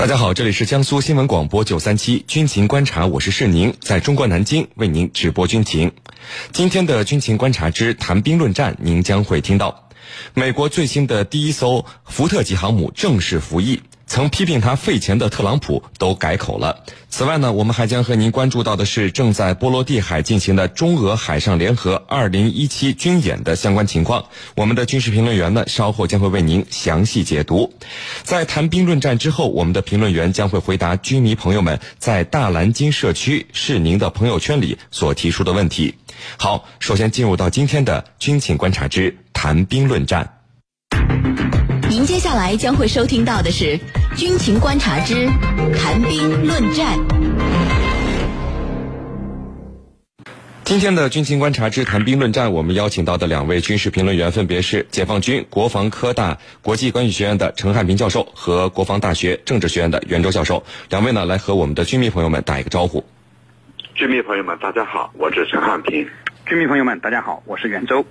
大家好，这里是江苏新闻广播九三七军情观察，我是世宁，在中国南京为您直播军情。今天的军情观察之谈兵论战，您将会听到美国最新的第一艘福特级航母正式服役。曾批评他费钱的特朗普都改口了。此外呢，我们还将和您关注到的是正在波罗的海进行的中俄海上联合二零一七军演的相关情况。我们的军事评论员呢，稍后将会为您详细解读。在谈兵论战之后，我们的评论员将会回答军迷朋友们在大蓝鲸社区是您的朋友圈里所提出的问题。好，首先进入到今天的军情观察之谈兵论战。您接下来将会收听到的是。军情观察之谈兵论战。今天的军情观察之谈兵论战，我们邀请到的两位军事评论员分别是解放军国防科大国际关系学院的陈汉平教授和国防大学政治学院的袁周教授。两位呢，来和我们的军迷朋友们打一个招呼。军迷朋友们，大家好，我是陈汉平。军迷朋友们，大家好，我是袁周。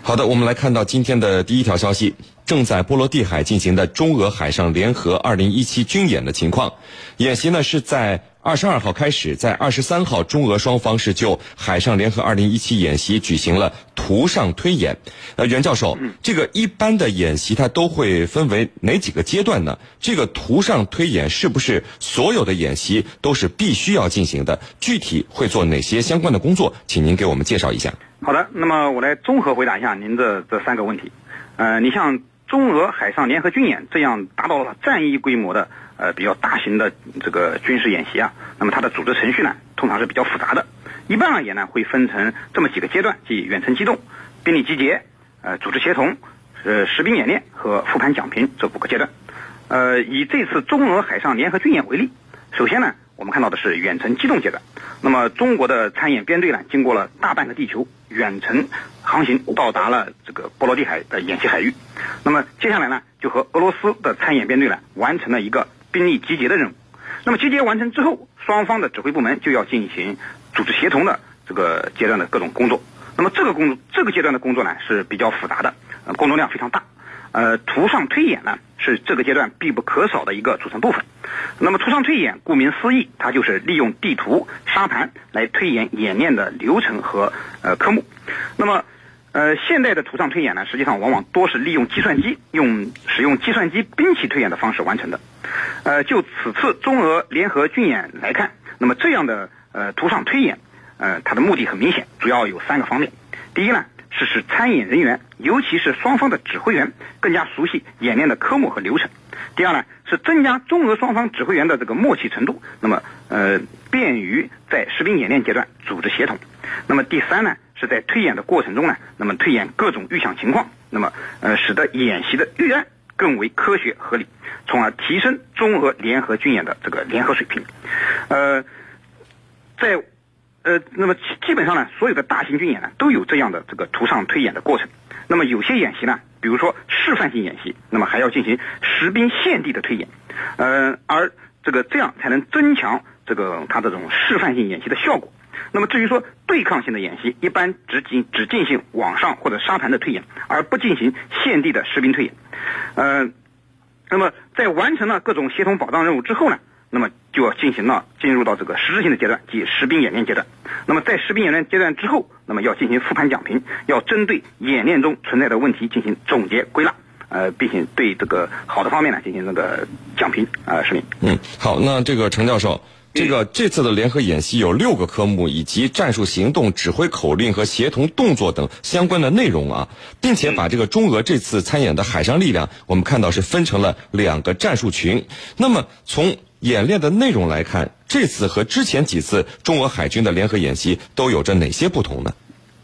好的，我们来看到今天的第一条消息。正在波罗的海进行的中俄海上联合二零一七军演的情况，演习呢是在二十二号开始，在二十三号，中俄双方是就海上联合二零一七演习举行了图上推演。呃，袁教授，这个一般的演习它都会分为哪几个阶段呢？这个图上推演是不是所有的演习都是必须要进行的？具体会做哪些相关的工作？请您给我们介绍一下。好的，那么我来综合回答一下您的这三个问题。呃，你像。中俄海上联合军演这样达到了战役规模的呃比较大型的这个军事演习啊，那么它的组织程序呢，通常是比较复杂的。一般而言呢，会分成这么几个阶段，即远程机动、兵力集结、呃组织协同、呃实兵演练和复盘讲评这五个阶段。呃，以这次中俄海上联合军演为例，首先呢，我们看到的是远程机动阶段。那么中国的参演编队呢，经过了大半个地球。远程航行到达了这个波罗的海的演习海域，那么接下来呢，就和俄罗斯的参演编队呢完成了一个兵力集结的任务。那么集结完成之后，双方的指挥部门就要进行组织协同的这个阶段的各种工作。那么这个工作这个阶段的工作呢是比较复杂的，呃，工作量非常大。呃，图上推演呢是这个阶段必不可少的一个组成部分。那么图上推演，顾名思义，它就是利用地图、沙盘来推演演练的流程和呃科目。那么，呃，现代的图上推演呢，实际上往往多是利用计算机，用使用计算机兵器推演的方式完成的。呃，就此次中俄联合军演来看，那么这样的呃图上推演，呃，它的目的很明显，主要有三个方面。第一呢。是使参演人员，尤其是双方的指挥员，更加熟悉演练的科目和流程。第二呢，是增加中俄双方指挥员的这个默契程度，那么呃，便于在实兵演练阶段组织协同。那么第三呢，是在推演的过程中呢，那么推演各种预想情况，那么呃，使得演习的预案更为科学合理，从而提升中俄联合军演的这个联合水平。呃，在。呃，那么基本上呢，所有的大型军演呢，都有这样的这个图上推演的过程。那么有些演习呢，比如说示范性演习，那么还要进行实兵现地的推演。呃，而这个这样才能增强这个它这种示范性演习的效果。那么至于说对抗性的演习，一般只进只进行网上或者沙盘的推演，而不进行现地的实兵推演。呃，那么在完成了各种协同保障任务之后呢？那么就要进行了进入到这个实质性的阶段，即实兵演练阶段。那么在实兵演练阶段之后，那么要进行复盘讲评，要针对演练中存在的问题进行总结归纳，呃，并且对这个好的方面呢进行那个讲评啊，是明。嗯，好，那这个程教授。这个这次的联合演习有六个科目，以及战术行动、指挥口令和协同动作等相关的内容啊，并且把这个中俄这次参演的海上力量，我们看到是分成了两个战术群。那么从演练的内容来看，这次和之前几次中俄海军的联合演习都有着哪些不同呢？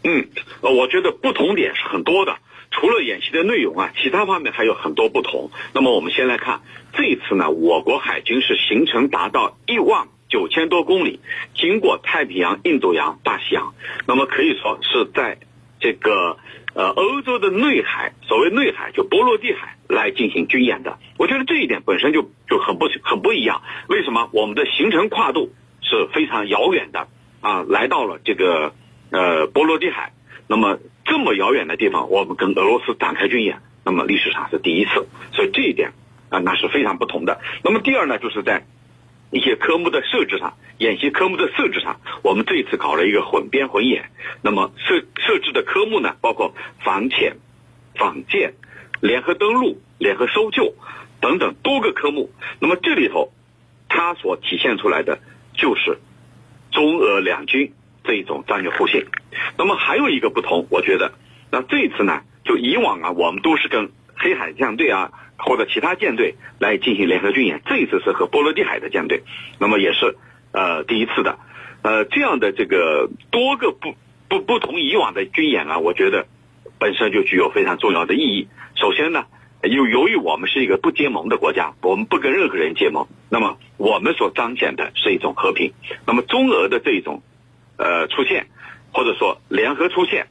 嗯，呃，我觉得不同点是很多的。除了演习的内容啊，其他方面还有很多不同。那么我们先来看这一次呢，我国海军是行程达到一万。九千多公里，经过太平洋、印度洋、大西洋，那么可以说是在这个呃欧洲的内海，所谓内海就波罗的海来进行军演的。我觉得这一点本身就就很不很不一样。为什么？我们的行程跨度是非常遥远的啊，来到了这个呃波罗的海。那么这么遥远的地方，我们跟俄罗斯展开军演，那么历史上是第一次。所以这一点啊，那是非常不同的。那么第二呢，就是在一些科目的设置上，演习科目的设置上，我们这一次搞了一个混编混演。那么设设置的科目呢，包括防潜、防舰、联合登陆、联合搜救等等多个科目。那么这里头，它所体现出来的就是中俄两军这一种战略互信。那么还有一个不同，我觉得，那这次呢，就以往啊，我们都是跟黑海舰队啊或者其他舰队来进行联合军演，这一次是和波罗的海的舰队，那么也是呃第一次的，呃这样的这个多个不不不同以往的军演啊，我觉得本身就具有非常重要的意义。首先呢，由由于我们是一个不结盟的国家，我们不跟任何人结盟，那么我们所彰显的是一种和平。那么中俄的这一种呃出现，或者说联合出现。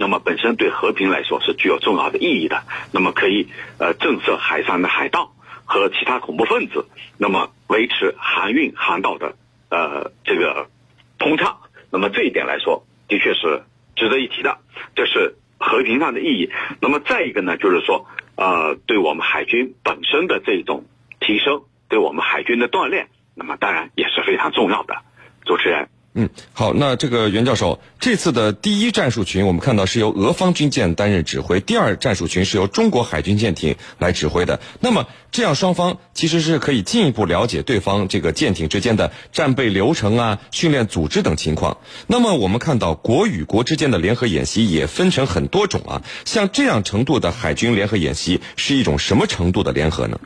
那么本身对和平来说是具有重要的意义的，那么可以呃震慑海上的海盗和其他恐怖分子，那么维持航运航道的呃这个通畅，那么这一点来说的确是值得一提的，这是和平上的意义。那么再一个呢，就是说呃对我们海军本身的这种提升，对我们海军的锻炼，那么当然也是非常重要的。主持人。嗯，好，那这个袁教授，这次的第一战术群，我们看到是由俄方军舰担任指挥，第二战术群是由中国海军舰艇来指挥的。那么，这样双方其实是可以进一步了解对方这个舰艇之间的战备流程啊、训练组织等情况。那么，我们看到国与国之间的联合演习也分成很多种啊，像这样程度的海军联合演习是一种什么程度的联合呢？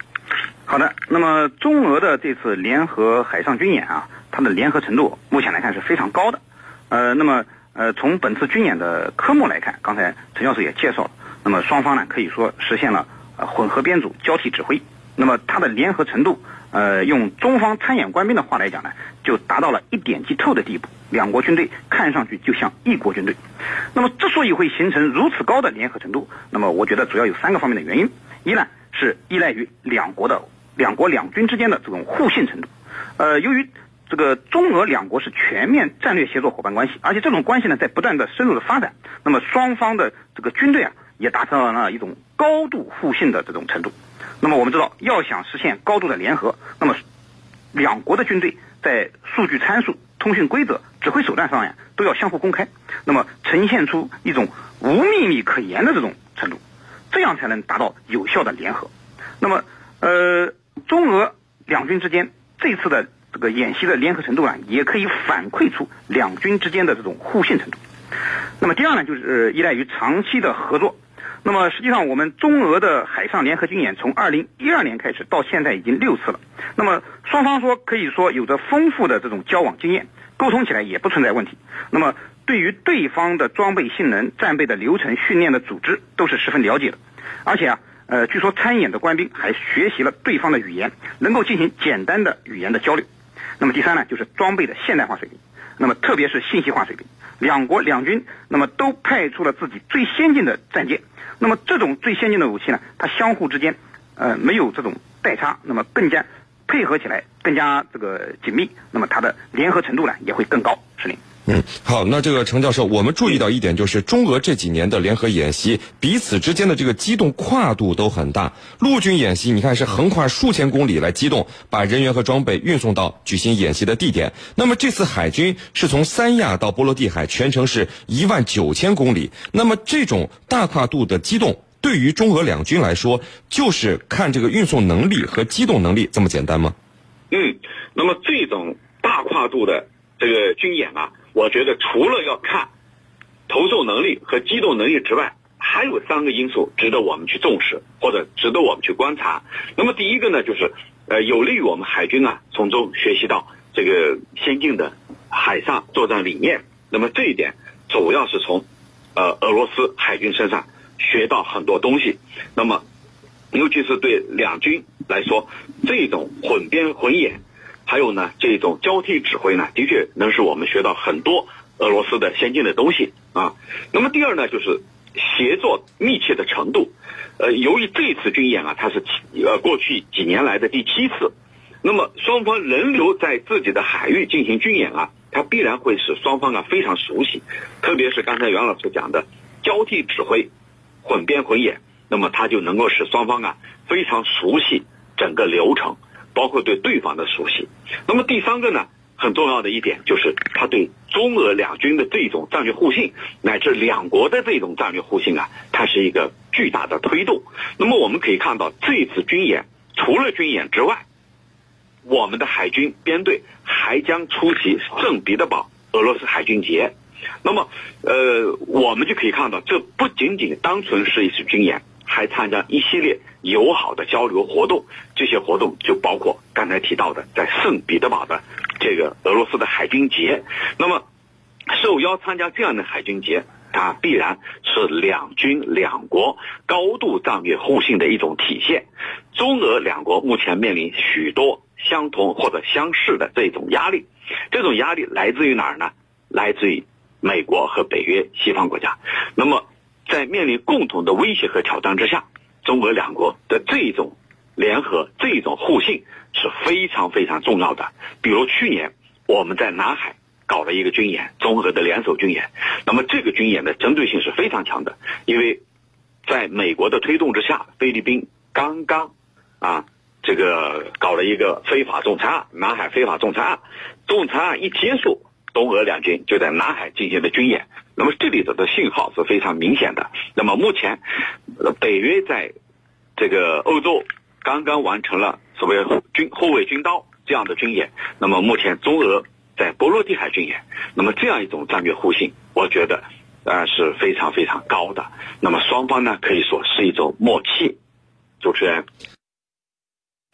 好的，那么中俄的这次联合海上军演啊。它的联合程度目前来看是非常高的，呃，那么呃，从本次军演的科目来看，刚才陈教授也介绍了，那么双方呢可以说实现了呃混合编组、交替指挥，那么它的联合程度，呃，用中方参演官兵的话来讲呢，就达到了一点即透的地步，两国军队看上去就像一国军队。那么之所以会形成如此高的联合程度，那么我觉得主要有三个方面的原因，一呢是依赖于两国的两国两军之间的这种互信程度，呃，由于这个中俄两国是全面战略协作伙伴关系，而且这种关系呢在不断的深入的发展。那么双方的这个军队啊也达成了一种高度互信的这种程度。那么我们知道，要想实现高度的联合，那么两国的军队在数据参数、通讯规则、指挥手段上呀都要相互公开，那么呈现出一种无秘密可言的这种程度，这样才能达到有效的联合。那么呃，中俄两军之间这次的。这个演习的联合程度呢，也可以反馈出两军之间的这种互信程度。那么第二呢，就是依赖于长期的合作。那么实际上，我们中俄的海上联合军演从二零一二年开始到现在已经六次了。那么双方说可以说有着丰富的这种交往经验，沟通起来也不存在问题。那么对于对方的装备性能、战备的流程、训练的组织都是十分了解的。而且啊，呃，据说参演的官兵还学习了对方的语言，能够进行简单的语言的交流。那么第三呢，就是装备的现代化水平，那么特别是信息化水平，两国两军那么都派出了自己最先进的战舰，那么这种最先进的武器呢，它相互之间，呃，没有这种代差，那么更加配合起来更加这个紧密，那么它的联合程度呢也会更高，是林。嗯，好，那这个程教授，我们注意到一点，就是中俄这几年的联合演习，彼此之间的这个机动跨度都很大。陆军演习，你看是横跨数千公里来机动，把人员和装备运送到举行演习的地点。那么这次海军是从三亚到波罗的海，全程是一万九千公里。那么这种大跨度的机动，对于中俄两军来说，就是看这个运送能力和机动能力这么简单吗？嗯，那么这种大跨度的这个军演啊。我觉得除了要看投送能力和机动能力之外，还有三个因素值得我们去重视，或者值得我们去观察。那么第一个呢，就是呃有利于我们海军啊从中学习到这个先进的海上作战理念。那么这一点主要是从呃俄罗斯海军身上学到很多东西。那么尤其是对两军来说，这种混编混演。还有呢，这种交替指挥呢，的确能使我们学到很多俄罗斯的先进的东西啊。那么第二呢，就是协作密切的程度。呃，由于这次军演啊，它是呃过去几年来的第七次，那么双方轮流在自己的海域进行军演啊，它必然会使双方啊非常熟悉。特别是刚才袁老师讲的交替指挥、混编混演。那么它就能够使双方啊非常熟悉整个流程，包括对对方的熟悉。那么第三个呢，很重要的一点就是他对中俄两军的这种战略互信，乃至两国的这种战略互信啊，它是一个巨大的推动。那么我们可以看到，这次军演除了军演之外，我们的海军编队还将出席圣彼得堡俄罗斯海军节。那么，呃，我们就可以看到，这不仅仅单纯是一次军演，还参加一系列友好的交流活动。这些活动就包括刚才提到的在圣彼得堡的这个俄罗斯的海军节。那么，受邀参加这样的海军节，它必然是两军两国高度战略互信的一种体现。中俄两国目前面临许多相同或者相似的这种压力，这种压力来自于哪儿呢？来自于美国和北约西方国家。那么，在面临共同的威胁和挑战之下，中俄两国的这种联合、这种互信是非常非常重要的。比如去年我们在南海搞了一个军演，中俄的联手军演。那么这个军演的针对性是非常强的，因为在美国的推动之下，菲律宾刚刚。啊，这个搞了一个非法仲裁案，南海非法仲裁案，仲裁案一结束，东俄两军就在南海进行了军演。那么这里头的信号是非常明显的。那么目前，北约在这个欧洲刚刚完成了所谓军后卫军刀这样的军演。那么目前中俄在波罗的海军演，那么这样一种战略互信，我觉得啊是非常非常高的。那么双方呢可以说是一种默契。主持人。